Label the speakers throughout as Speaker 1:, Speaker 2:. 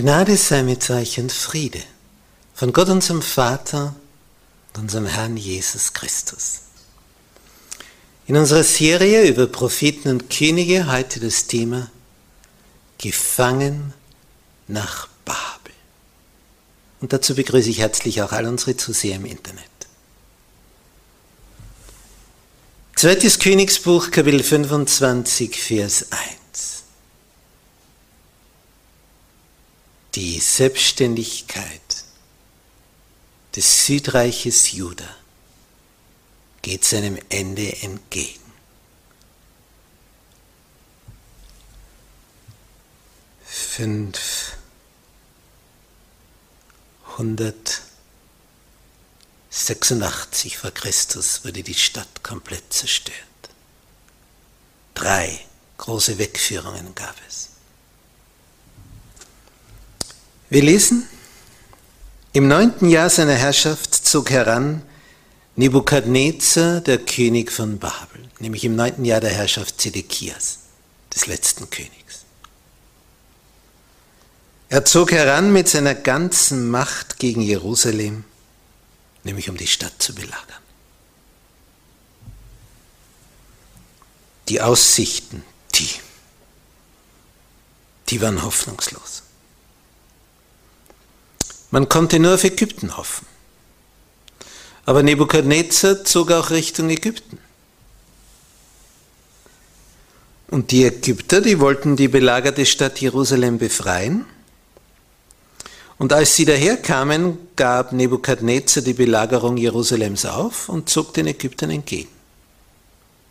Speaker 1: Gnade sei mit euch und Friede von Gott unserem Vater und unserem Herrn Jesus Christus. In unserer Serie über Propheten und Könige heute das Thema Gefangen nach Babel. Und dazu begrüße ich herzlich auch all unsere Zuseher im Internet. Zweites Königsbuch, Kapitel 25, Vers 1. die Selbstständigkeit des Südreiches Juda geht seinem Ende entgegen. Fünfhundertsechsundachtzig vor Christus wurde die Stadt komplett zerstört. Drei große Wegführungen gab es. Wir lesen, im neunten Jahr seiner Herrschaft zog heran Nebukadnezar, der König von Babel, nämlich im neunten Jahr der Herrschaft Zedekias, des letzten Königs. Er zog heran mit seiner ganzen Macht gegen Jerusalem, nämlich um die Stadt zu belagern. Die Aussichten, die, die waren hoffnungslos. Man konnte nur auf Ägypten hoffen. Aber Nebukadnezar zog auch Richtung Ägypten. Und die Ägypter, die wollten die belagerte Stadt Jerusalem befreien. Und als sie daherkamen, gab Nebukadnezar die Belagerung Jerusalems auf und zog den Ägyptern entgegen.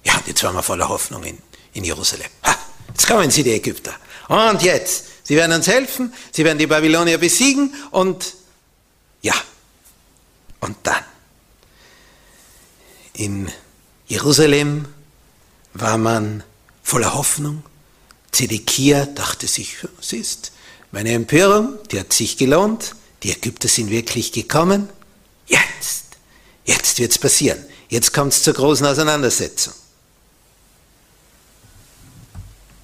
Speaker 1: Ja, jetzt waren wir voller Hoffnung in, in Jerusalem. Ha, jetzt kommen sie, die Ägypter. Und jetzt, sie werden uns helfen, sie werden die Babylonier besiegen und ja, und dann. In Jerusalem war man voller Hoffnung. Zedekia dachte sich, siehst, meine Empörung, die hat sich gelohnt, die Ägypter sind wirklich gekommen. Jetzt, jetzt wird es passieren. Jetzt kommt es zur großen Auseinandersetzung.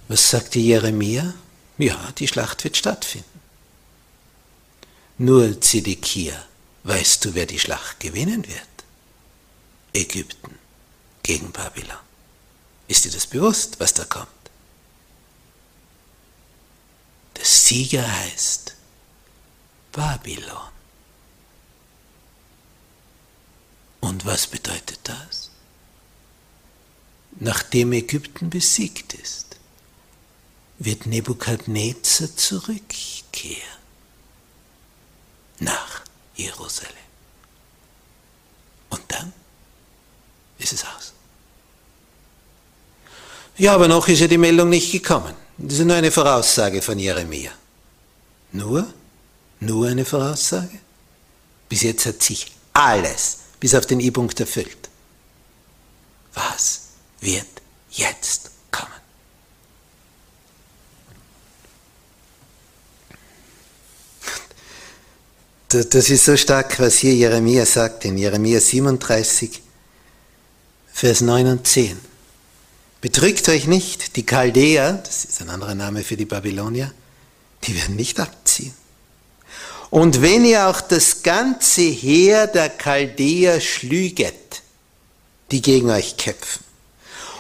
Speaker 1: Was sagte Jeremia? Ja, die Schlacht wird stattfinden. Nur Zedekia, weißt du, wer die Schlacht gewinnen wird? Ägypten gegen Babylon. Ist dir das bewusst, was da kommt? Der Sieger heißt Babylon. Und was bedeutet das? Nachdem Ägypten besiegt ist, wird Nebukadnezar zurückkehren nach Jerusalem. Und dann ist es aus. Ja, aber noch ist ja die Meldung nicht gekommen. Das ist nur eine Voraussage von Jeremia. Nur? Nur eine Voraussage? Bis jetzt hat sich alles bis auf den I-Punkt erfüllt. Was wird jetzt kommen? Das ist so stark, was hier Jeremia sagt, in Jeremia 37, Vers 9 und 10. Betrügt euch nicht, die Chaldäer, das ist ein anderer Name für die Babylonier, die werden nicht abziehen. Und wenn ihr auch das ganze Heer der Chaldäer schlüget, die gegen euch kämpfen,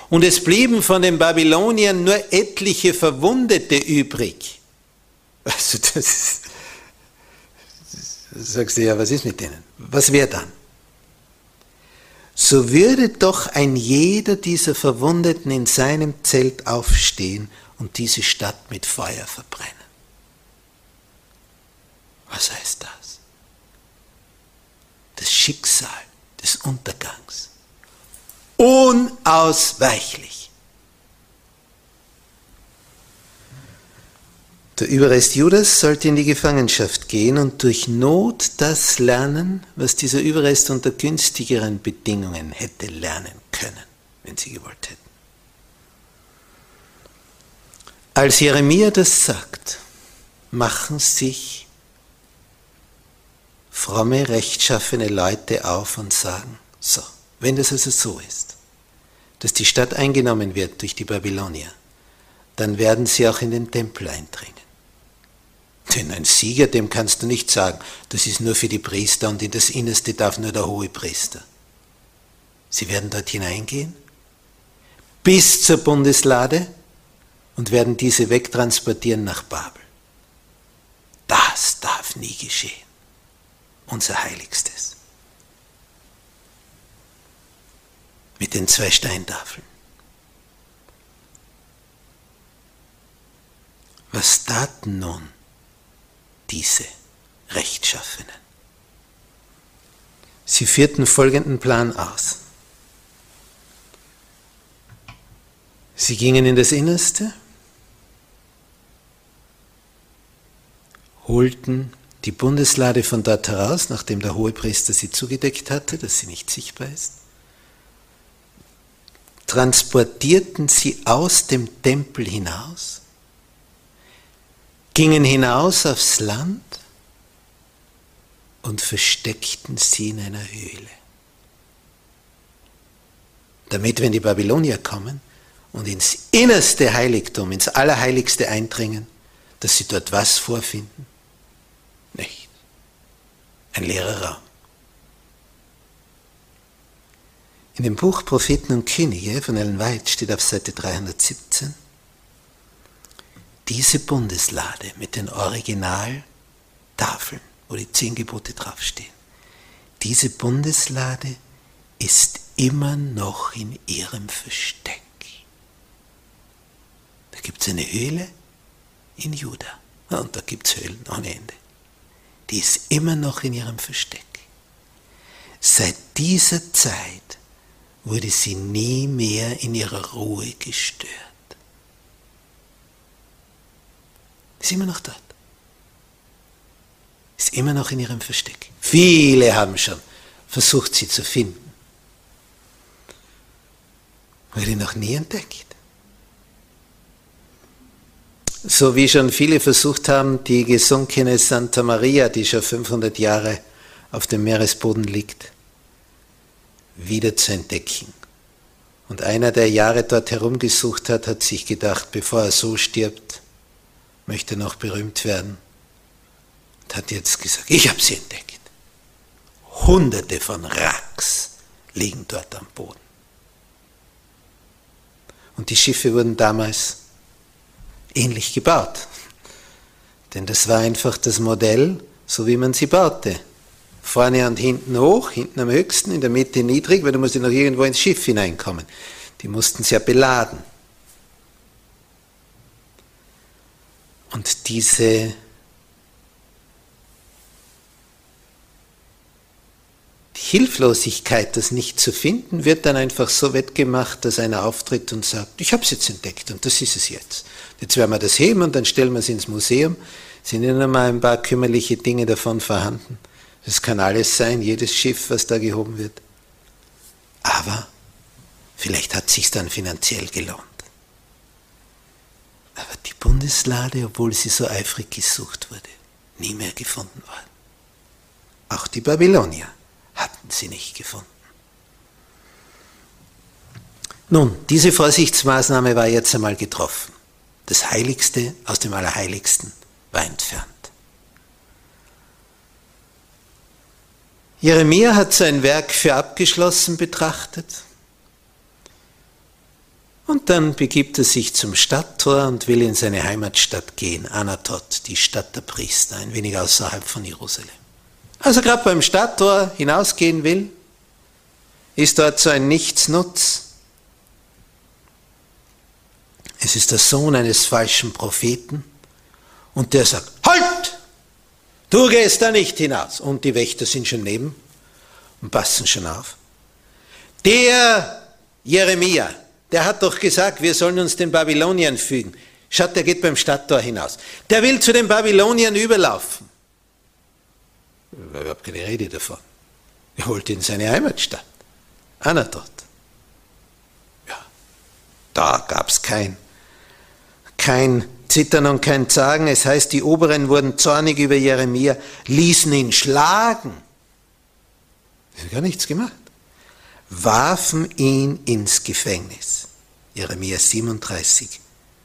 Speaker 1: und es blieben von den Babyloniern nur etliche Verwundete übrig. Also das, ist, sagst du ja, was ist mit denen? Was wäre dann? So würde doch ein jeder dieser Verwundeten in seinem Zelt aufstehen und diese Stadt mit Feuer verbrennen. Was heißt das? Das Schicksal des Untergangs. Unausweichlich. Der Überrest Judas sollte in die Gefangenschaft gehen und durch Not das lernen, was dieser Überrest unter günstigeren Bedingungen hätte lernen können, wenn sie gewollt hätten. Als Jeremia das sagt, machen sich fromme, rechtschaffene Leute auf und sagen, so, wenn das also so ist, dass die Stadt eingenommen wird durch die Babylonier, dann werden sie auch in den Tempel eindringen. Denn ein Sieger, dem kannst du nicht sagen, das ist nur für die Priester und in das Innerste darf nur der hohe Priester. Sie werden dort hineingehen, bis zur Bundeslade und werden diese wegtransportieren nach Babel. Das darf nie geschehen unser Heiligstes. Mit den zwei Steintafeln. Was taten nun diese Rechtschaffenen? Sie führten folgenden Plan aus. Sie gingen in das Innerste, holten die Bundeslade von dort heraus, nachdem der Hohepriester sie zugedeckt hatte, dass sie nicht sichtbar ist, transportierten sie aus dem Tempel hinaus, gingen hinaus aufs Land und versteckten sie in einer Höhle. Damit, wenn die Babylonier kommen und ins innerste Heiligtum, ins Allerheiligste eindringen, dass sie dort was vorfinden? nicht. Ein leerer Raum. In dem Buch Propheten und Könige von Ellen White steht auf Seite 317, diese Bundeslade mit den Originaltafeln, wo die zehn Gebote draufstehen, diese Bundeslade ist immer noch in ihrem Versteck. Da gibt es eine Höhle in Juda und da gibt es Höhlen ohne Ende die ist immer noch in ihrem Versteck. Seit dieser Zeit wurde sie nie mehr in ihrer Ruhe gestört. Ist immer noch dort. Ist immer noch in ihrem Versteck. Viele haben schon versucht, sie zu finden. Wurde noch nie entdeckt so wie schon viele versucht haben, die gesunkene Santa Maria, die schon 500 Jahre auf dem Meeresboden liegt, wieder zu entdecken. Und einer, der Jahre dort herumgesucht hat, hat sich gedacht, bevor er so stirbt, möchte noch berühmt werden. Und hat jetzt gesagt, ich habe sie entdeckt. Hunderte von Racks liegen dort am Boden. Und die Schiffe wurden damals ähnlich gebaut. Denn das war einfach das Modell, so wie man sie baute. Vorne und hinten hoch, hinten am höchsten, in der Mitte niedrig, weil du musst ja noch irgendwo ins Schiff hineinkommen. Die mussten es ja beladen. Und diese Hilflosigkeit, das nicht zu finden, wird dann einfach so wettgemacht, dass einer auftritt und sagt, ich habe es jetzt entdeckt und das ist es jetzt. Jetzt werden wir das heben und dann stellen wir es ins Museum. Sind ja noch mal ein paar kümmerliche Dinge davon vorhanden. Es kann alles sein, jedes Schiff, was da gehoben wird. Aber vielleicht hat es sich dann finanziell gelohnt. Aber die Bundeslade, obwohl sie so eifrig gesucht wurde, nie mehr gefunden worden. Auch die Babylonier hatten sie nicht gefunden. Nun, diese Vorsichtsmaßnahme war jetzt einmal getroffen. Das Heiligste aus dem Allerheiligsten war entfernt. Jeremia hat sein Werk für abgeschlossen betrachtet und dann begibt er sich zum Stadttor und will in seine Heimatstadt gehen, Anatot, die Stadt der Priester, ein wenig außerhalb von Jerusalem. Als er gerade beim Stadttor hinausgehen will, ist dort so ein Nichtsnutz. Es ist der Sohn eines falschen Propheten und der sagt, Halt! Du gehst da nicht hinaus. Und die Wächter sind schon neben und passen schon auf. Der Jeremia, der hat doch gesagt, wir sollen uns den Babyloniern fügen. Schaut, der geht beim Stadttor hinaus. Der will zu den Babyloniern überlaufen. Habe keine Rede davon. Er wollte in seine Heimatstadt. Anatot. Ja, da gab es kein, kein Zittern und kein Zagen. Es heißt, die Oberen wurden zornig über Jeremia, ließen ihn schlagen. Er hat gar nichts gemacht. Warfen ihn ins Gefängnis. Jeremia 37,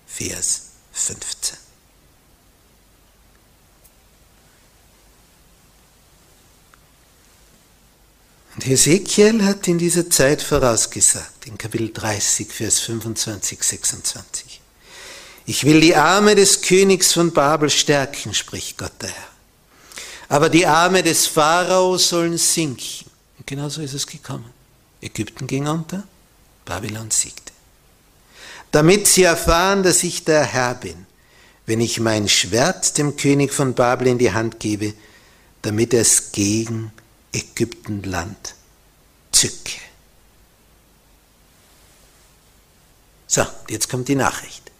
Speaker 1: Vers 15. Und Hesekiel hat in dieser Zeit vorausgesagt, in Kapitel 30, Vers 25, 26. Ich will die Arme des Königs von Babel stärken, spricht Gott der Herr. Aber die Arme des Pharao sollen sinken. Und genau so ist es gekommen. Ägypten ging unter, Babylon siegte. Damit sie erfahren, dass ich der Herr bin, wenn ich mein Schwert dem König von Babel in die Hand gebe, damit er es gegen Ägyptenland zücke. So, jetzt kommt die Nachricht.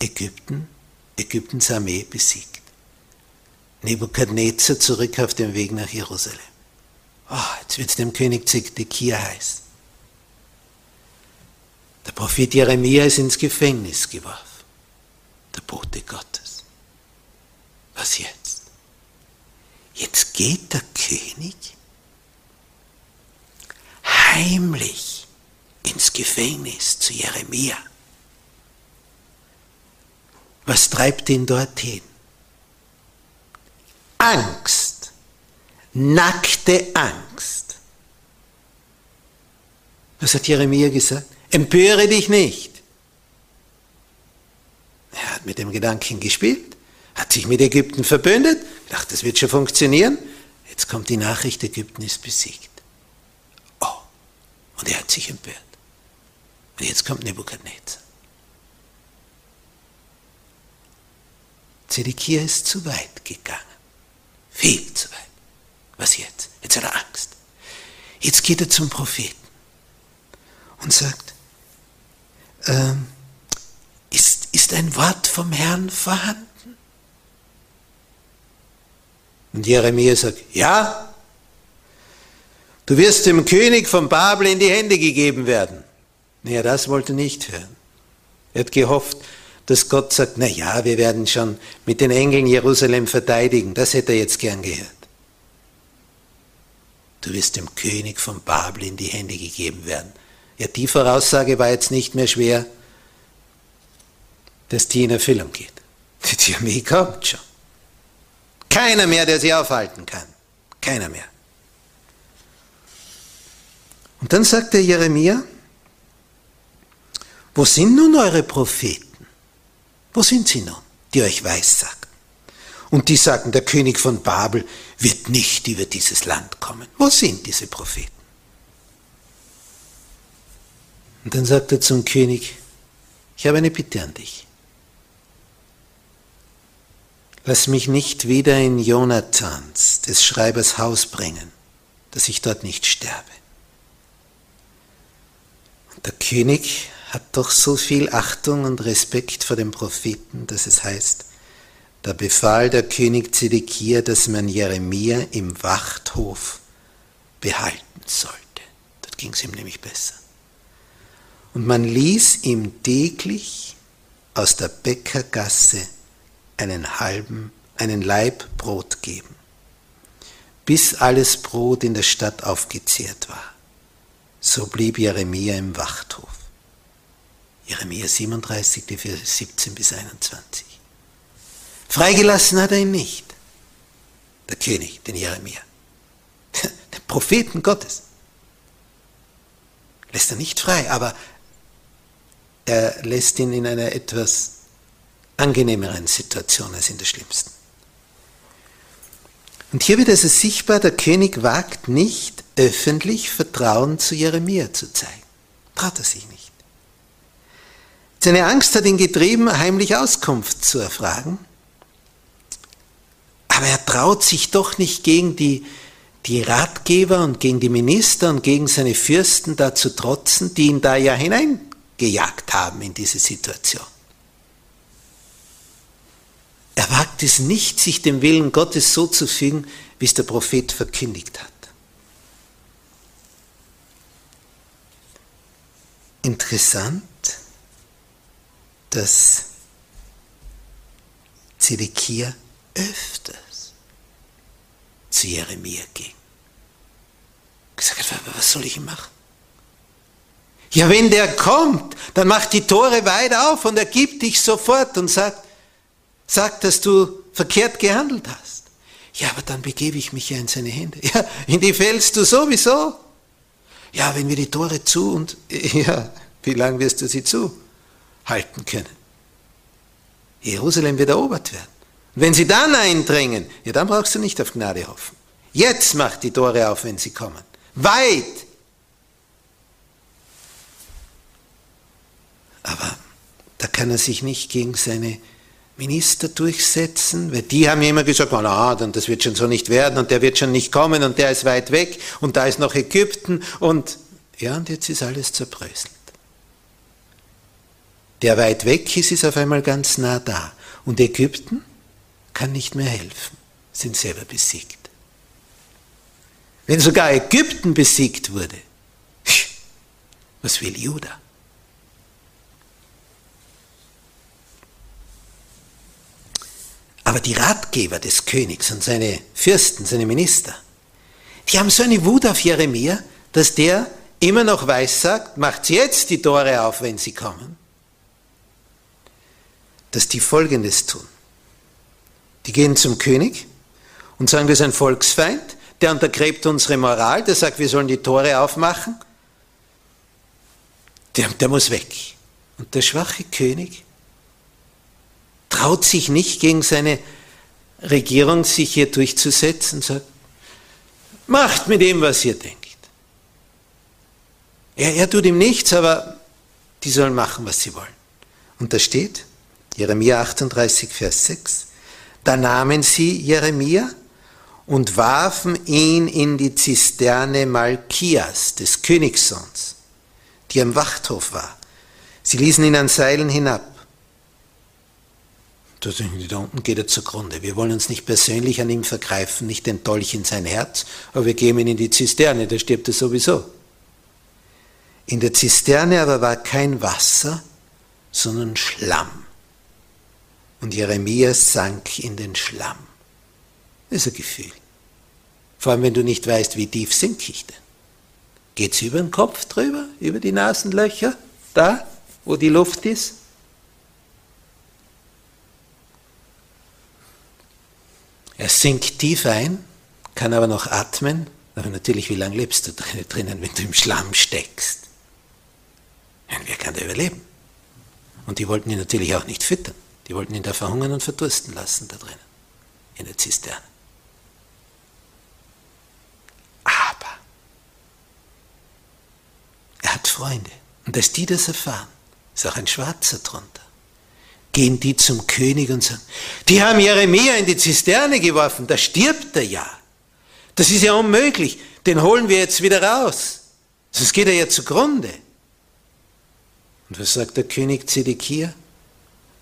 Speaker 1: Ägypten, Ägyptens Armee besiegt. Nebukadnezar zurück auf dem Weg nach Jerusalem. Oh, jetzt wird es dem König Zedekia heiß. Der Prophet Jeremia ist ins Gefängnis geworfen. Der Bote Gottes. Was jetzt? Jetzt geht der König heimlich ins Gefängnis zu Jeremia. Was treibt ihn dorthin? Angst, nackte Angst. Was hat Jeremia gesagt? Empöre dich nicht. Er hat mit dem Gedanken gespielt, hat sich mit Ägypten verbündet, dachte, das wird schon funktionieren. Jetzt kommt die Nachricht, Ägypten ist besiegt. Oh, und er hat sich empört. Und jetzt kommt Nebukadnezar. Zedekia ist zu weit gegangen. Viel zu weit. Was jetzt? Jetzt hat er Angst. Jetzt geht er zum Propheten und sagt, ähm, ist, ist ein Wort vom Herrn vorhanden? Und Jeremia sagt, ja, du wirst dem König von Babel in die Hände gegeben werden. Naja, das wollte er nicht hören. Er hat gehofft, dass Gott sagt, na ja, wir werden schon mit den Engeln Jerusalem verteidigen. Das hätte er jetzt gern gehört. Du wirst dem König von Babel in die Hände gegeben werden. Ja, die Voraussage war jetzt nicht mehr schwer, dass die in Erfüllung geht. Die Armee kommt schon. Keiner mehr, der sie aufhalten kann. Keiner mehr. Und dann sagt der Jeremia, wo sind nun eure Propheten? Wo sind sie nun, die euch weissagen? Und die sagen, der König von Babel wird nicht über dieses Land kommen. Wo sind diese Propheten? Und dann sagt er zum König, ich habe eine Bitte an dich. Lass mich nicht wieder in Jonathans, des Schreibers Haus bringen, dass ich dort nicht sterbe. Und der König hat doch so viel Achtung und Respekt vor dem Propheten, dass es heißt, Da befahl der König Zedekia, dass man Jeremia im Wachthof behalten sollte. Dort ging es ihm nämlich besser. Und man ließ ihm täglich aus der Bäckergasse einen halben, einen Laib Brot geben, bis alles Brot in der Stadt aufgezehrt war. So blieb Jeremia im Wachthof. Jeremia 37, die Verse 17 bis 21. Freigelassen hat er ihn nicht, der König, den Jeremia, den Propheten Gottes. Lässt er nicht frei, aber er lässt ihn in einer etwas angenehmeren Situation als in der schlimmsten. Und hier wird also sichtbar, der König wagt nicht, öffentlich Vertrauen zu Jeremia zu zeigen. Traut er sich nicht. Seine Angst hat ihn getrieben, heimlich Auskunft zu erfragen. Aber er traut sich doch nicht gegen die, die Ratgeber und gegen die Minister und gegen seine Fürsten da zu trotzen, die ihn da ja hineingejagt haben in diese Situation. Er wagt es nicht, sich dem Willen Gottes so zu fügen, wie es der Prophet verkündigt hat. Interessant, dass Zedekia öfters zu Jeremia ging. Gesagt hat, was soll ich machen? Ja, wenn der kommt, dann macht die Tore weit auf und er gibt dich sofort und sagt, sagt, dass du verkehrt gehandelt hast. Ja, aber dann begebe ich mich ja in seine Hände. Ja, in die fällst du sowieso. Ja, wenn wir die Tore zu und, ja, wie lange wirst du sie zuhalten können? Jerusalem wird erobert werden. Wenn sie dann eindringen, ja, dann brauchst du nicht auf Gnade hoffen. Jetzt macht die Tore auf, wenn sie kommen. Weit. Aber da kann er sich nicht gegen seine Minister durchsetzen, weil die haben ja immer gesagt, na, dann das wird schon so nicht werden und der wird schon nicht kommen und der ist weit weg und da ist noch Ägypten und ja, und jetzt ist alles zerbröselt. Der weit weg ist, ist auf einmal ganz nah da und Ägypten kann nicht mehr helfen, sind selber besiegt. Wenn sogar Ägypten besiegt wurde, was will Judah? Aber die Ratgeber des Königs und seine Fürsten, seine Minister, die haben so eine Wut auf Jeremia, dass der immer noch weiß sagt, macht jetzt die Tore auf, wenn sie kommen, dass die Folgendes tun. Die gehen zum König und sagen, das ist ein Volksfeind, der untergräbt unsere Moral, der sagt, wir sollen die Tore aufmachen. Der, der muss weg. Und der schwache König traut sich nicht gegen seine Regierung sich hier durchzusetzen und sagt, macht mit dem, was ihr denkt. Er, er tut ihm nichts, aber die sollen machen, was sie wollen. Und da steht, Jeremia 38, Vers 6, da nahmen sie Jeremia und warfen ihn in die Zisterne Malkias, des Königssohns, die am Wachthof war. Sie ließen ihn an Seilen hinab da unten geht er zugrunde. Wir wollen uns nicht persönlich an ihm vergreifen, nicht den Dolch in sein Herz, aber wir geben ihn in die Zisterne, da stirbt er sowieso. In der Zisterne aber war kein Wasser, sondern Schlamm. Und Jeremia sank in den Schlamm. Das ist ein Gefühl. Vor allem, wenn du nicht weißt, wie tief sink ich denn. Geht's über den Kopf drüber, über die Nasenlöcher, da, wo die Luft ist? Er sinkt tief ein, kann aber noch atmen. Aber natürlich, wie lange lebst du drinnen, wenn du im Schlamm steckst? wer kann da überleben? Und die wollten ihn natürlich auch nicht füttern. Die wollten ihn da verhungern und verdursten lassen da drinnen, in der Zisterne. Aber er hat Freunde. Und als die das erfahren, ist auch ein Schwarzer drunter gehen die zum König und sagen, die haben Jeremia in die Zisterne geworfen, da stirbt er ja. Das ist ja unmöglich, den holen wir jetzt wieder raus, sonst geht er ja zugrunde. Und was sagt der König Zedekia?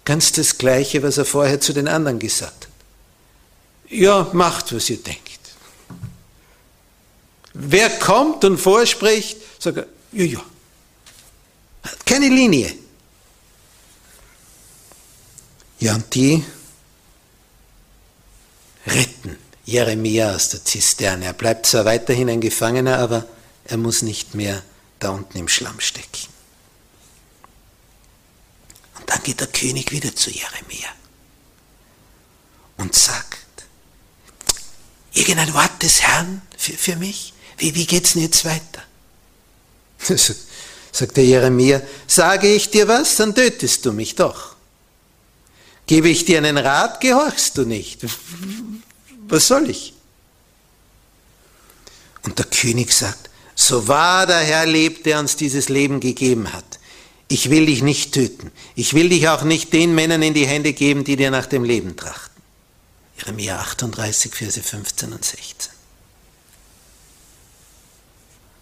Speaker 1: Ganz das Gleiche, was er vorher zu den anderen gesagt hat. Ja, macht, was ihr denkt. Wer kommt und vorspricht, sagt er, ja, ja. Keine Linie. Ja, und die retten Jeremia aus der Zisterne. Er bleibt zwar weiterhin ein Gefangener, aber er muss nicht mehr da unten im Schlamm stecken. Dann geht der König wieder zu Jeremia und sagt, irgendein Wort des Herrn für, für mich? Wie, wie geht's denn jetzt weiter? Sagt der Jeremia, sage ich dir was, dann tötest du mich doch. Gebe ich dir einen Rat, gehorchst du nicht. Was soll ich? Und der König sagt, so wahr der Herr lebt, der uns dieses Leben gegeben hat. Ich will dich nicht töten. Ich will dich auch nicht den Männern in die Hände geben, die dir nach dem Leben trachten. Jeremia 38, Verse 15 und 16.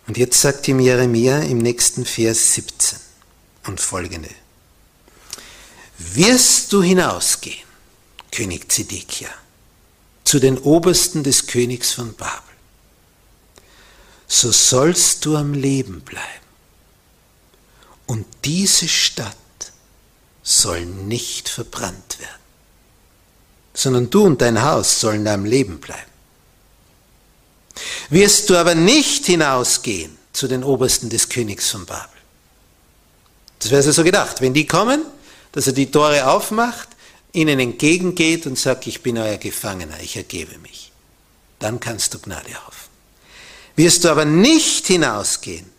Speaker 1: Und jetzt sagt ihm Jeremia im nächsten Vers 17 und folgende wirst du hinausgehen, König Zedekia, zu den Obersten des Königs von Babel, so sollst du am Leben bleiben. Und diese Stadt soll nicht verbrannt werden, sondern du und dein Haus sollen am Leben bleiben. Wirst du aber nicht hinausgehen zu den Obersten des Königs von Babel. Das wäre so gedacht. Wenn die kommen, dass er die Tore aufmacht, ihnen entgegengeht und sagt, ich bin euer Gefangener, ich ergebe mich. Dann kannst du Gnade hoffen. Wirst du aber nicht hinausgehen,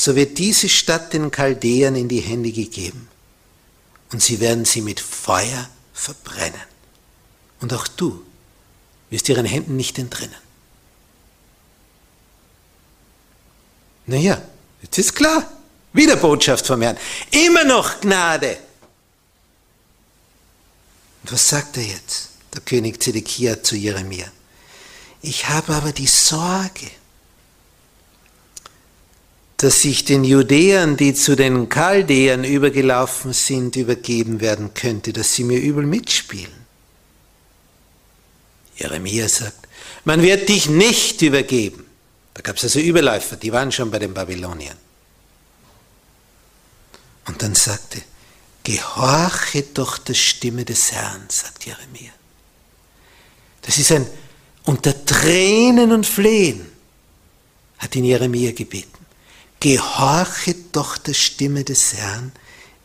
Speaker 1: so wird diese Stadt den Chaldäern in die Hände gegeben und sie werden sie mit Feuer verbrennen. Und auch du wirst ihren Händen nicht entrinnen. Naja, jetzt ist klar. Wieder Botschaft vom Herrn. Immer noch Gnade. Und was sagt er jetzt, der König Zedekia zu Jeremia? Ich habe aber die Sorge, dass sich den Judäern, die zu den Chaldäern übergelaufen sind, übergeben werden könnte, dass sie mir übel mitspielen. Jeremia sagt, man wird dich nicht übergeben. Da gab es also Überläufer, die waren schon bei den Babyloniern. Und dann sagte, Gehorche doch der Stimme des Herrn, sagt Jeremia. Das ist ein unter Tränen und Flehen, hat ihn Jeremia gebeten. Gehorche doch der Stimme des Herrn,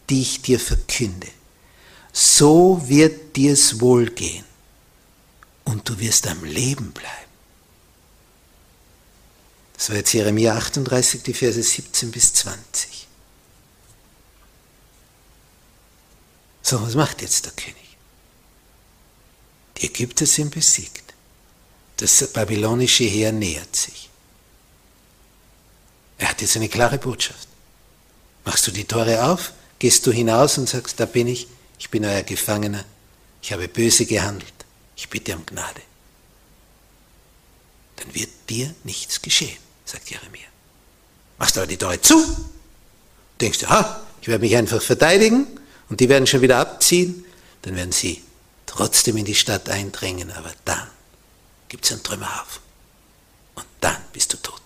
Speaker 1: die ich dir verkünde. So wird dir's wohlgehen und du wirst am Leben bleiben. Das war jetzt Jeremia 38, die Verse 17 bis 20. So, was macht jetzt der König? Die Ägypter sind besiegt. Das babylonische Heer nähert sich. Er hat jetzt eine klare Botschaft. Machst du die Tore auf, gehst du hinaus und sagst, da bin ich, ich bin euer Gefangener, ich habe böse gehandelt, ich bitte um Gnade. Dann wird dir nichts geschehen, sagt Jeremia. Machst aber die Tore zu, denkst du, ha, ich werde mich einfach verteidigen und die werden schon wieder abziehen, dann werden sie trotzdem in die Stadt eindrängen, aber dann gibt es einen Trümmerhaufen. Und dann bist du tot.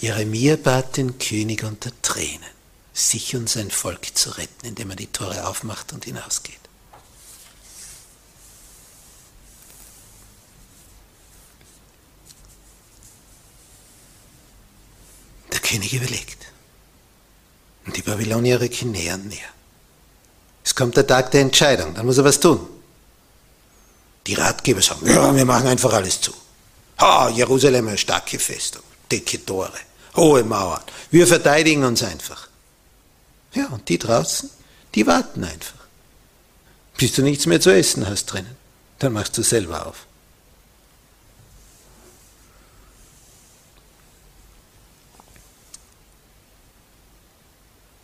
Speaker 1: Jeremia bat den König unter Tränen, sich und sein Volk zu retten, indem er die Tore aufmacht und hinausgeht. Der König überlegt. Und die Babylonier rücken näher und näher. Es kommt der Tag der Entscheidung, dann muss er was tun. Die Ratgeber sagen, ja, wir machen einfach alles zu. Ha, Jerusalem eine starke Festung, dicke Tore, hohe Mauern. Wir verteidigen uns einfach. Ja, und die draußen, die warten einfach. Bis du nichts mehr zu essen hast drinnen, dann machst du selber auf.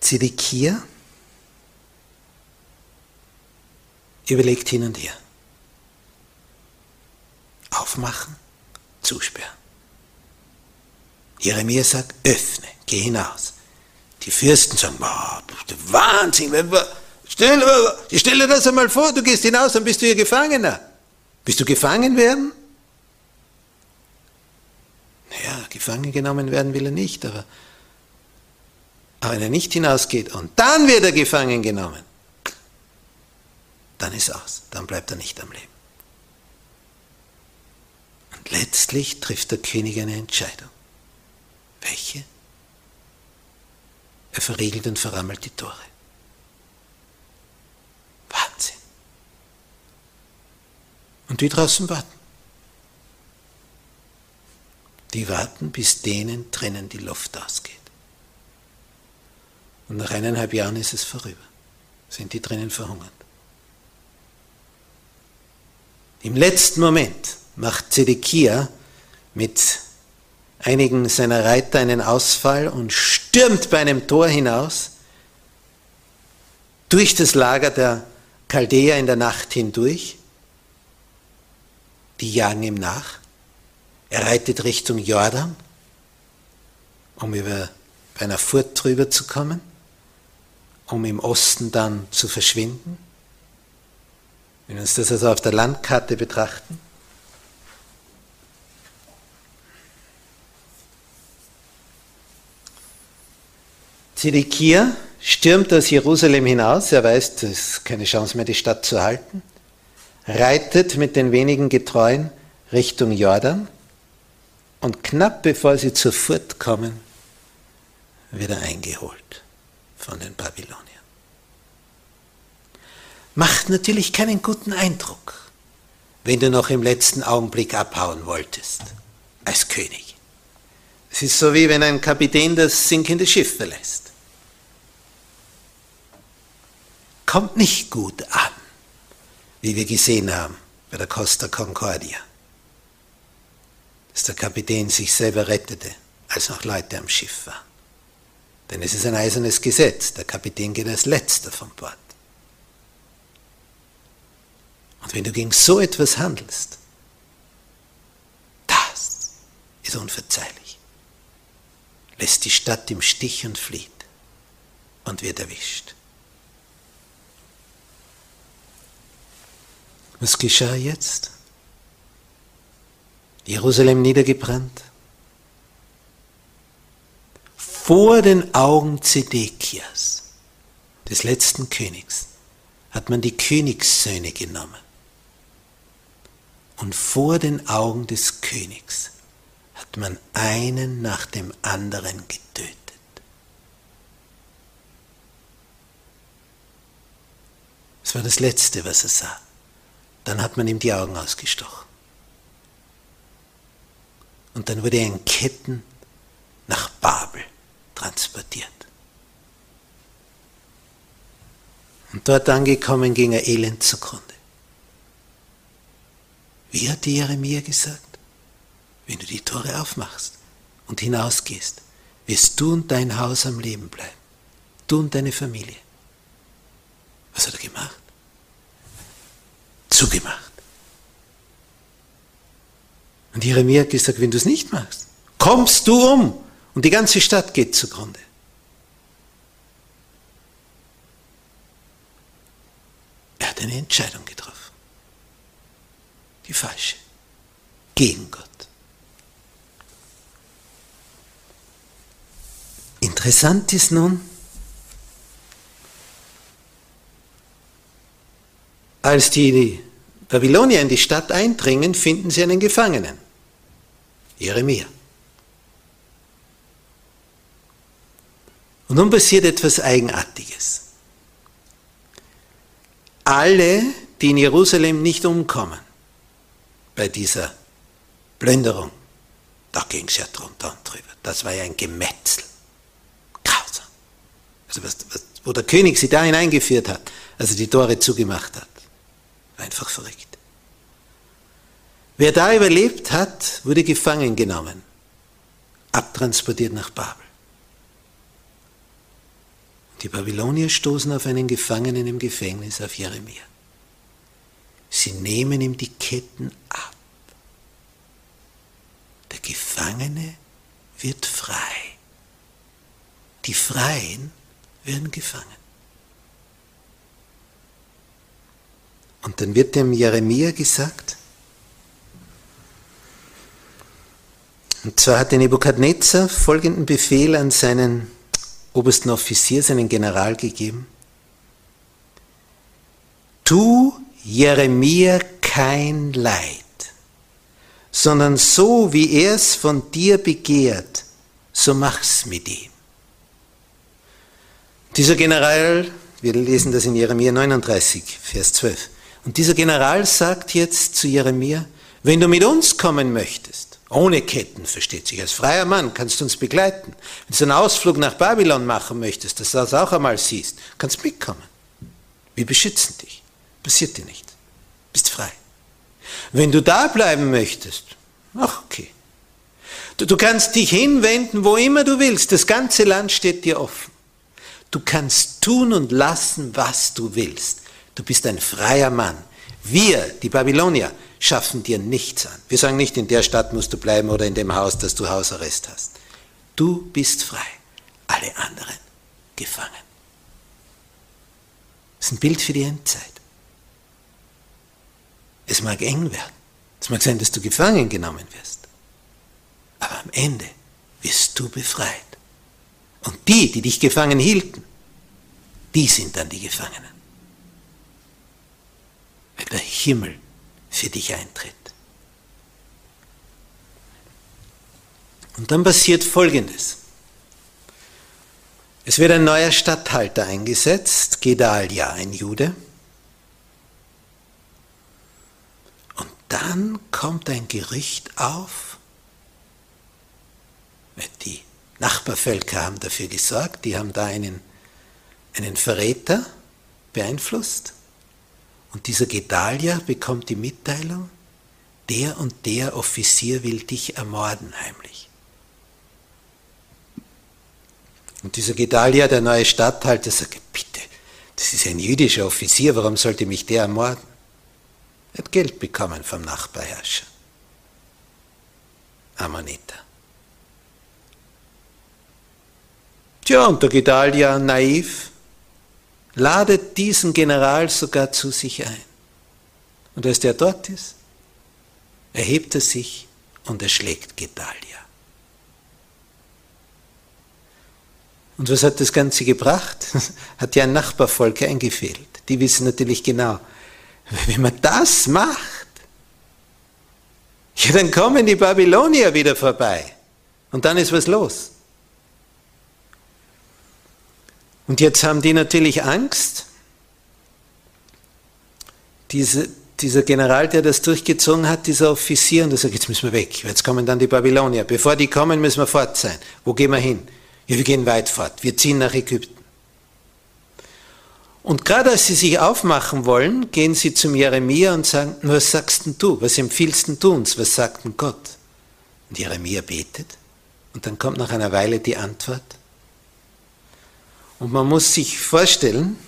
Speaker 1: Zedekia überlegt hin und her. Aufmachen, zusperren. Jeremia sagt, öffne, geh hinaus. Die Fürsten sagen, wow, Wahnsinn, stell, stell dir das einmal vor, du gehst hinaus, dann bist du hier Gefangener. Bist du gefangen werden? Naja, gefangen genommen werden will er nicht, aber, aber wenn er nicht hinausgeht und dann wird er gefangen genommen, dann ist aus, dann bleibt er nicht am Leben. Und letztlich trifft der König eine Entscheidung. Welche? Er verriegelt und verrammelt die Tore. Wahnsinn. Und die draußen warten. Die warten, bis denen drinnen die Luft ausgeht. Und nach eineinhalb Jahren ist es vorüber. Sind die drinnen verhungert. Im letzten Moment macht Zedekia mit einigen seiner Reiter einen Ausfall und stürmt bei einem Tor hinaus durch das Lager der Chaldäer in der Nacht hindurch. Die jagen ihm nach. Er reitet Richtung Jordan, um über einer Furt drüber zu kommen, um im Osten dann zu verschwinden. Wenn wir uns das also auf der Landkarte betrachten, Zedekia stürmt aus Jerusalem hinaus, er weiß, es ist keine Chance mehr, die Stadt zu halten, reitet mit den wenigen Getreuen Richtung Jordan und knapp bevor sie zur Furt kommen, wird er eingeholt von den Babyloniern. Macht natürlich keinen guten Eindruck, wenn du noch im letzten Augenblick abhauen wolltest, als König. Es ist so wie wenn ein Kapitän das sinkende Schiff verlässt. Kommt nicht gut an, wie wir gesehen haben bei der Costa Concordia. Dass der Kapitän sich selber rettete, als noch Leute am Schiff waren. Denn es ist ein eisernes Gesetz, der Kapitän geht als letzter vom Bord. Und wenn du gegen so etwas handelst, das ist unverzeihlich. Lässt die Stadt im Stich und flieht und wird erwischt. Was geschah jetzt? Jerusalem niedergebrannt. Vor den Augen Zedekias, des letzten Königs, hat man die Königssöhne genommen. Und vor den Augen des Königs hat man einen nach dem anderen getötet. Das war das Letzte, was er sah. Dann hat man ihm die Augen ausgestochen. Und dann wurde er in Ketten nach Babel transportiert. Und dort angekommen ging er elend zugrunde. Wie hat die Jeremia gesagt? Wenn du die Tore aufmachst und hinausgehst, wirst du und dein Haus am Leben bleiben. Du und deine Familie. Was hat er gemacht? Zugemacht. Und Jeremia hat gesagt, wenn du es nicht machst, kommst du um und die ganze Stadt geht zugrunde. Er hat eine Entscheidung getroffen. Die falsche. Gegen Gott. Interessant ist nun, Als die Babylonier in die Stadt eindringen, finden sie einen Gefangenen, Jeremia. Und nun passiert etwas Eigenartiges. Alle, die in Jerusalem nicht umkommen bei dieser Plünderung, da ging es ja drunter und drüber. Das war ja ein Gemetzel. Grausam. Also was, was, wo der König sie da hineingeführt hat, als er die Tore zugemacht hat. Einfach verrückt. Wer da überlebt hat, wurde gefangen genommen, abtransportiert nach Babel. Die Babylonier stoßen auf einen Gefangenen im Gefängnis, auf Jeremia. Sie nehmen ihm die Ketten ab. Der Gefangene wird frei. die Freien werden gefangen. Und dann wird dem Jeremia gesagt, und zwar hat der Nebukadnezar folgenden Befehl an seinen obersten Offizier, seinen General gegeben. Tu Jeremia kein Leid, sondern so wie er es von dir begehrt, so mach's mit ihm. Dieser General, wir lesen das in Jeremia 39, Vers 12, und dieser General sagt jetzt zu Jeremia, wenn du mit uns kommen möchtest, ohne Ketten, versteht sich, als freier Mann kannst du uns begleiten. Wenn du einen Ausflug nach Babylon machen möchtest, dass du das auch einmal siehst, kannst mitkommen. Wir beschützen dich. Passiert dir nichts. Bist frei. Wenn du da bleiben möchtest, ach okay. Du, du kannst dich hinwenden, wo immer du willst. Das ganze Land steht dir offen. Du kannst tun und lassen, was du willst. Du bist ein freier Mann. Wir, die Babylonier, schaffen dir nichts an. Wir sagen nicht, in der Stadt musst du bleiben oder in dem Haus, dass du Hausarrest hast. Du bist frei. Alle anderen gefangen. Das ist ein Bild für die Endzeit. Es mag eng werden. Es mag sein, dass du gefangen genommen wirst. Aber am Ende wirst du befreit. Und die, die dich gefangen hielten, die sind dann die Gefangenen. Weil der Himmel für dich eintritt. Und dann passiert Folgendes. Es wird ein neuer Statthalter eingesetzt, Gedalia, ein Jude. Und dann kommt ein Gerücht auf, die Nachbarvölker haben dafür gesorgt, die haben da einen, einen Verräter beeinflusst. Und dieser Gedalia bekommt die Mitteilung, der und der Offizier will dich ermorden heimlich. Und dieser Gedalia, der neue Statthalter, sagt, bitte, das ist ein jüdischer Offizier, warum sollte mich der ermorden? Er hat Geld bekommen vom Nachbarherrscher. Amoniter. Tja, und der Gedalia, naiv, ladet diesen General sogar zu sich ein. Und als der dort ist, erhebt er sich und erschlägt Gedalia. Und was hat das Ganze gebracht? Hat ja ein Nachbarvolk eingefehlt. Die wissen natürlich genau, wenn man das macht, ja, dann kommen die Babylonier wieder vorbei. Und dann ist was los. Und jetzt haben die natürlich Angst. Diese, dieser General, der das durchgezogen hat, dieser Offizier, und der sagt, jetzt müssen wir weg, jetzt kommen dann die Babylonier. Bevor die kommen, müssen wir fort sein. Wo gehen wir hin? Ja, wir gehen weit fort. Wir ziehen nach Ägypten. Und gerade als sie sich aufmachen wollen, gehen sie zum Jeremia und sagen, was sagst denn du? Was empfiehlst denn du uns? Was sagt denn Gott? Und Jeremia betet. Und dann kommt nach einer Weile die Antwort, und man muss sich vorstellen,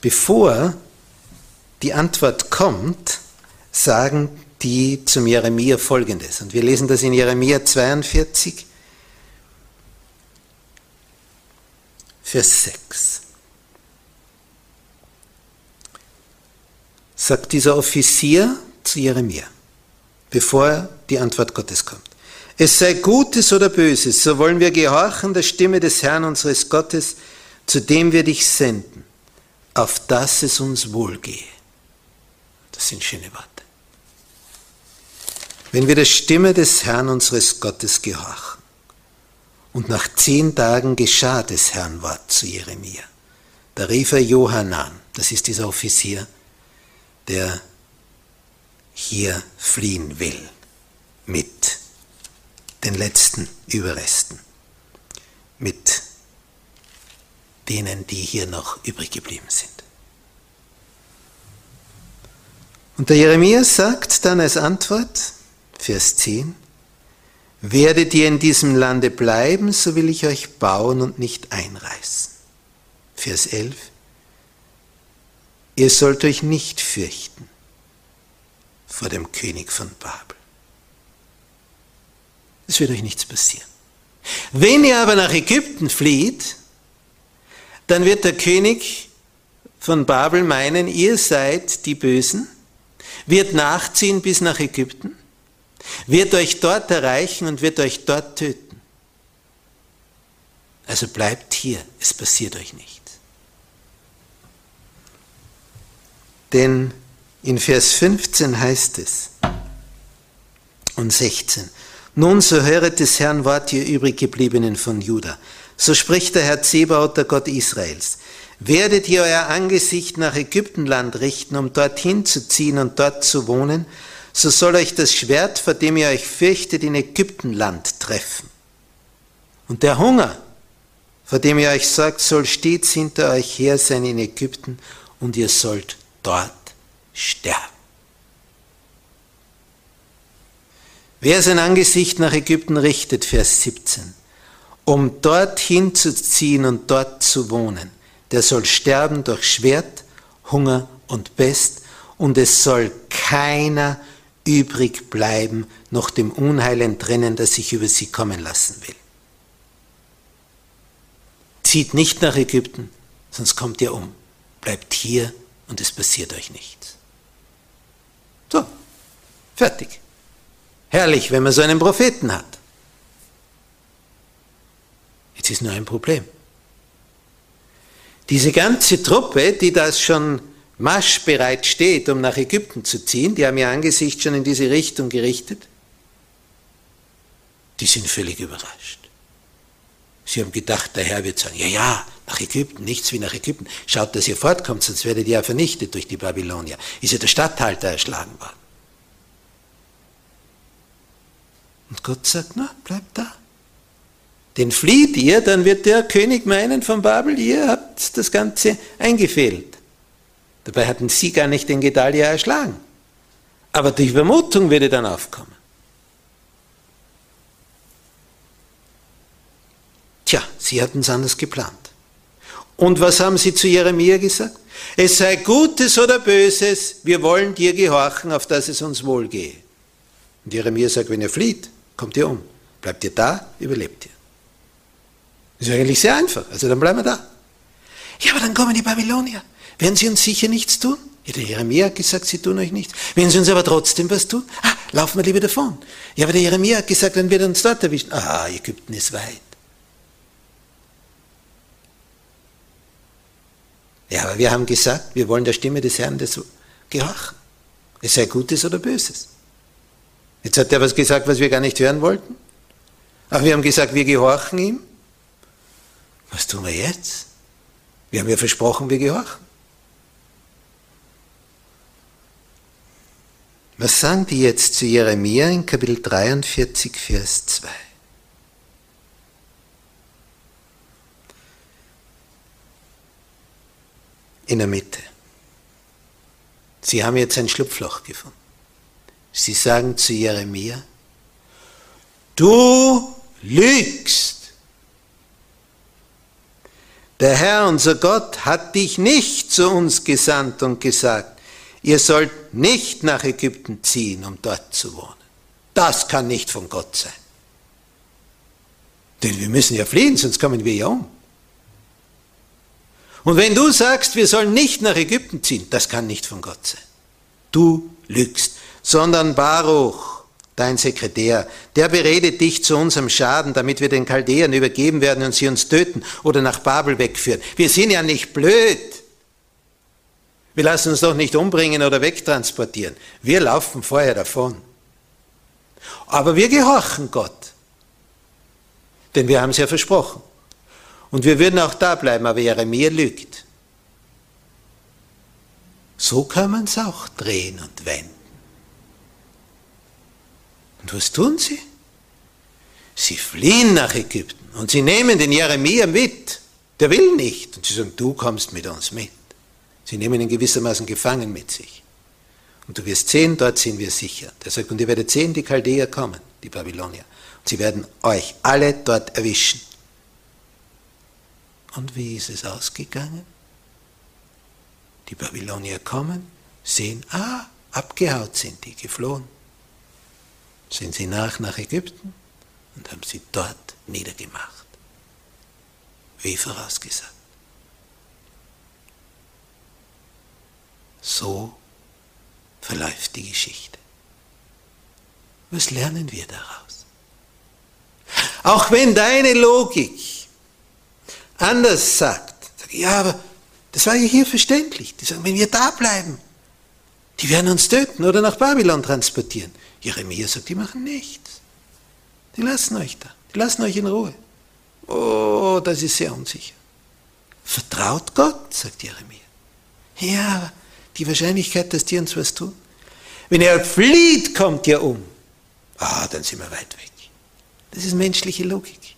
Speaker 1: bevor die Antwort kommt, sagen die zum Jeremia folgendes. Und wir lesen das in Jeremia 42, Vers 6. Sagt dieser Offizier zu Jeremia, bevor die Antwort Gottes kommt. Es sei Gutes oder Böses, so wollen wir gehorchen der Stimme des Herrn unseres Gottes, zu dem wir dich senden, auf dass es uns wohlgehe. Das sind schöne Worte. Wenn wir der Stimme des Herrn unseres Gottes gehorchen, und nach zehn Tagen geschah des Herrn Wort zu Jeremia, da rief er Johanan, das ist dieser Offizier, der hier fliehen will, mit den letzten Überresten, mit denen, die hier noch übrig geblieben sind. Und der Jeremia sagt dann als Antwort, Vers 10, werdet ihr in diesem Lande bleiben, so will ich euch bauen und nicht einreißen. Vers 11, ihr sollt euch nicht fürchten vor dem König von Babel. Es wird euch nichts passieren. Wenn ihr aber nach Ägypten flieht, dann wird der König von Babel meinen, ihr seid die Bösen, wird nachziehen bis nach Ägypten, wird euch dort erreichen und wird euch dort töten. Also bleibt hier, es passiert euch nichts. Denn in Vers 15 heißt es und 16, nun so höret des Herrn Wort, ihr übriggebliebenen von Juda. So spricht der Herr Zebaoth, der Gott Israels. Werdet ihr euer Angesicht nach Ägyptenland richten, um dorthin zu ziehen und dort zu wohnen, so soll euch das Schwert, vor dem ihr euch fürchtet, in Ägyptenland treffen. Und der Hunger, vor dem ihr euch sorgt, soll stets hinter euch her sein in Ägypten, und ihr sollt dort sterben. Wer sein Angesicht nach Ägypten richtet, Vers 17, um dorthin zu ziehen und dort zu wohnen, der soll sterben durch Schwert, Hunger und Pest, und es soll keiner übrig bleiben, noch dem Unheil entrinnen, das sich über sie kommen lassen will. Zieht nicht nach Ägypten, sonst kommt ihr um. Bleibt hier und es passiert euch nichts. So, fertig. Herrlich, wenn man so einen Propheten hat. Jetzt ist nur ein Problem. Diese ganze Truppe, die da schon marschbereit steht, um nach Ägypten zu ziehen, die haben ihr Angesicht schon in diese Richtung gerichtet, die sind völlig überrascht. Sie haben gedacht, der Herr wird sagen, ja, ja, nach Ägypten, nichts wie nach Ägypten. Schaut, dass ihr fortkommt, sonst werdet ihr ja vernichtet durch die Babylonier. Ist ja der Statthalter erschlagen worden. Und Gott sagt, na, bleibt da. Denn flieht ihr, dann wird der König meinen von Babel, ihr habt das Ganze eingefehlt. Dabei hatten sie gar nicht den Gedalia erschlagen. Aber die Vermutung würde dann aufkommen. Tja, sie hatten es anders geplant. Und was haben sie zu Jeremia gesagt? Es sei Gutes oder Böses, wir wollen dir gehorchen, auf dass es uns wohlgehe. Und Jeremia sagt, wenn ihr flieht, kommt ihr um. Bleibt ihr da, überlebt ihr. Ist eigentlich sehr einfach. Also dann bleiben wir da. Ja, aber dann kommen die Babylonier. Werden sie uns sicher nichts tun? Ja, der Jeremia hat gesagt, sie tun euch nichts. Wenn sie uns aber trotzdem was tun, ah, laufen wir lieber davon. Ja, aber der Jeremia hat gesagt, dann wird er uns dort erwischen. Ah, Ägypten ist weit. Ja, aber wir haben gesagt, wir wollen der Stimme des Herrn das gehorchen. Es sei Gutes oder Böses. Jetzt hat er was gesagt, was wir gar nicht hören wollten. Aber wir haben gesagt, wir gehorchen ihm. Was tun wir jetzt? Wir haben ja versprochen, wir gehorchen. Was sagen die jetzt zu Jeremia in Kapitel 43, Vers 2? In der Mitte. Sie haben jetzt ein Schlupfloch gefunden. Sie sagen zu Jeremia, du lügst. Der Herr, unser Gott, hat dich nicht zu uns gesandt und gesagt, ihr sollt nicht nach Ägypten ziehen, um dort zu wohnen. Das kann nicht von Gott sein. Denn wir müssen ja fliehen, sonst kommen wir ja um. Und wenn du sagst, wir sollen nicht nach Ägypten ziehen, das kann nicht von Gott sein. Du lügst sondern Baruch, dein Sekretär, der beredet dich zu unserem Schaden, damit wir den Chaldäern übergeben werden und sie uns töten oder nach Babel wegführen. Wir sind ja nicht blöd. Wir lassen uns doch nicht umbringen oder wegtransportieren. Wir laufen vorher davon. Aber wir gehorchen Gott. Denn wir haben es ja versprochen. Und wir würden auch da bleiben, aber Jeremia lügt. So kann man es auch drehen und wenden. Und was tun sie? Sie fliehen nach Ägypten und sie nehmen den Jeremia mit. Der will nicht. Und sie sagen, du kommst mit uns mit. Sie nehmen ihn gewissermaßen gefangen mit sich. Und du wirst sehen, dort sind wir sicher. Der sagt, und ihr werdet sehen, die Chaldäer kommen, die Babylonier. Und sie werden euch alle dort erwischen. Und wie ist es ausgegangen? Die Babylonier kommen, sehen, ah, abgehaut sind die, geflohen sind sie nach nach Ägypten und haben sie dort niedergemacht. Wie vorausgesagt. So verläuft die Geschichte. Was lernen wir daraus? Auch wenn deine Logik anders sagt, ja, aber das war ja hier verständlich. Die sagen, wenn wir da bleiben, die werden uns töten oder nach Babylon transportieren. Jeremia sagt, die machen nichts. Die lassen euch da. Die lassen euch in Ruhe. Oh, das ist sehr unsicher. Vertraut Gott, sagt Jeremia. Ja, die Wahrscheinlichkeit, dass die uns was tun. Wenn er flieht, kommt ihr um. Ah, dann sind wir weit weg. Das ist menschliche Logik.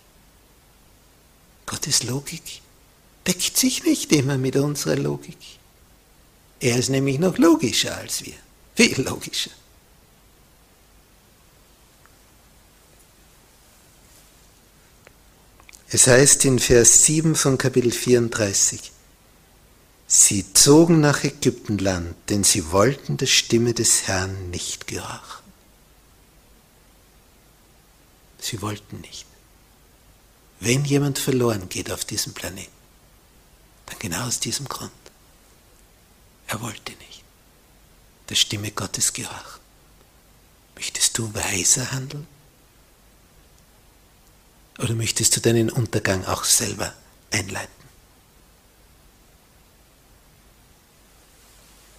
Speaker 1: Gottes Logik deckt sich nicht immer mit unserer Logik. Er ist nämlich noch logischer als wir. Viel logischer. Es heißt in Vers 7 von Kapitel 34, Sie zogen nach Ägyptenland, denn sie wollten der Stimme des Herrn nicht gehorchen. Sie wollten nicht. Wenn jemand verloren geht auf diesem Planeten, dann genau aus diesem Grund. Er wollte nicht der Stimme Gottes gehorchen. Möchtest du weiser handeln? Oder möchtest du deinen Untergang auch selber einleiten?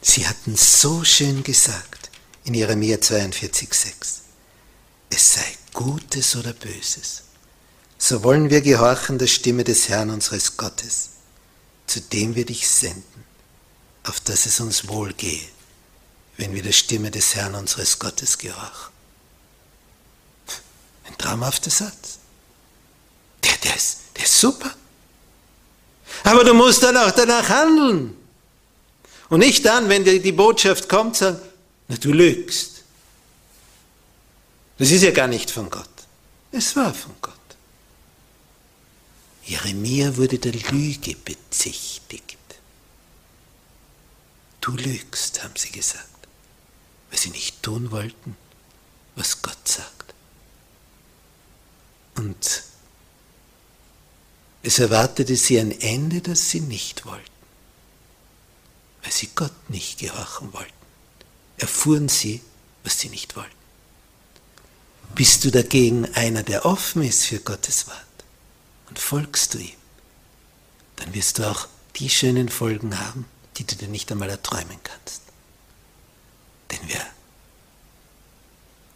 Speaker 1: Sie hatten so schön gesagt in Jeremia 42,6, es sei Gutes oder Böses, so wollen wir gehorchen der Stimme des Herrn unseres Gottes, zu dem wir dich senden, auf dass es uns wohlgehe, wenn wir der Stimme des Herrn unseres Gottes gehorchen. Ein traumhafter Satz. Der, der, ist, der ist super. Aber du musst dann auch danach handeln. Und nicht dann, wenn dir die Botschaft kommt, sagen, na du lügst. Das ist ja gar nicht von Gott. Es war von Gott. Jeremia wurde der Lüge bezichtigt. Du lügst, haben sie gesagt, weil sie nicht tun wollten, was Gott sagt. Und es erwartete sie ein Ende, das sie nicht wollten, weil sie Gott nicht gehorchen wollten. Erfuhren sie, was sie nicht wollten. Bist du dagegen einer, der offen ist für Gottes Wort? und folgst du ihm, dann wirst du auch die schönen Folgen haben, die du dir nicht einmal erträumen kannst. Denn wer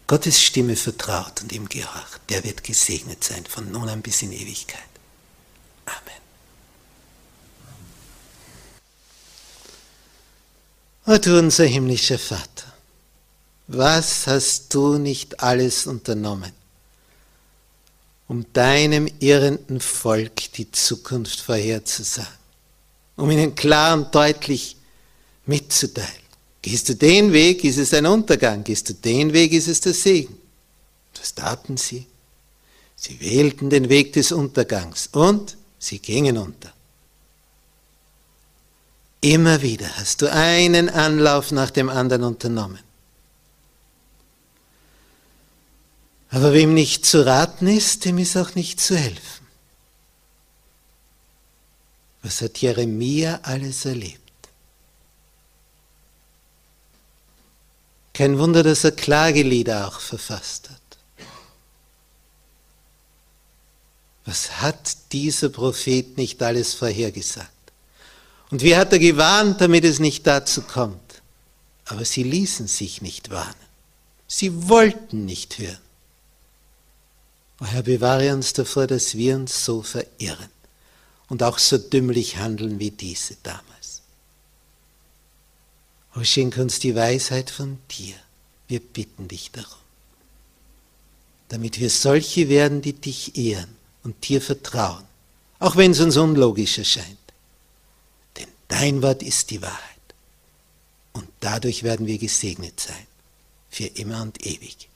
Speaker 1: Gottes Stimme vertraut und ihm gehorcht, der wird gesegnet sein von nun an bis in Ewigkeit. Du unser himmlischer Vater, was hast du nicht alles unternommen, um deinem irrenden Volk die Zukunft vorherzusagen, um ihnen klar und deutlich mitzuteilen. Gehst du den Weg, ist es ein Untergang. Gehst du den Weg, ist es der Segen. Was taten sie? Sie wählten den Weg des Untergangs und sie gingen unter. Immer wieder hast du einen Anlauf nach dem anderen unternommen. Aber wem nicht zu raten ist, dem ist auch nicht zu helfen. Was hat Jeremia alles erlebt? Kein Wunder, dass er Klagelieder auch verfasst hat. Was hat dieser Prophet nicht alles vorhergesagt? Und wie hat er gewarnt, damit es nicht dazu kommt? Aber sie ließen sich nicht warnen. Sie wollten nicht hören. O Herr, bewahre uns davor, dass wir uns so verirren und auch so dümmlich handeln wie diese damals. O schenk uns die Weisheit von dir. Wir bitten dich darum. Damit wir solche werden, die dich ehren und dir vertrauen, auch wenn es uns unlogisch erscheint. Dein Wort ist die Wahrheit. Und dadurch werden wir gesegnet sein, für immer und ewig.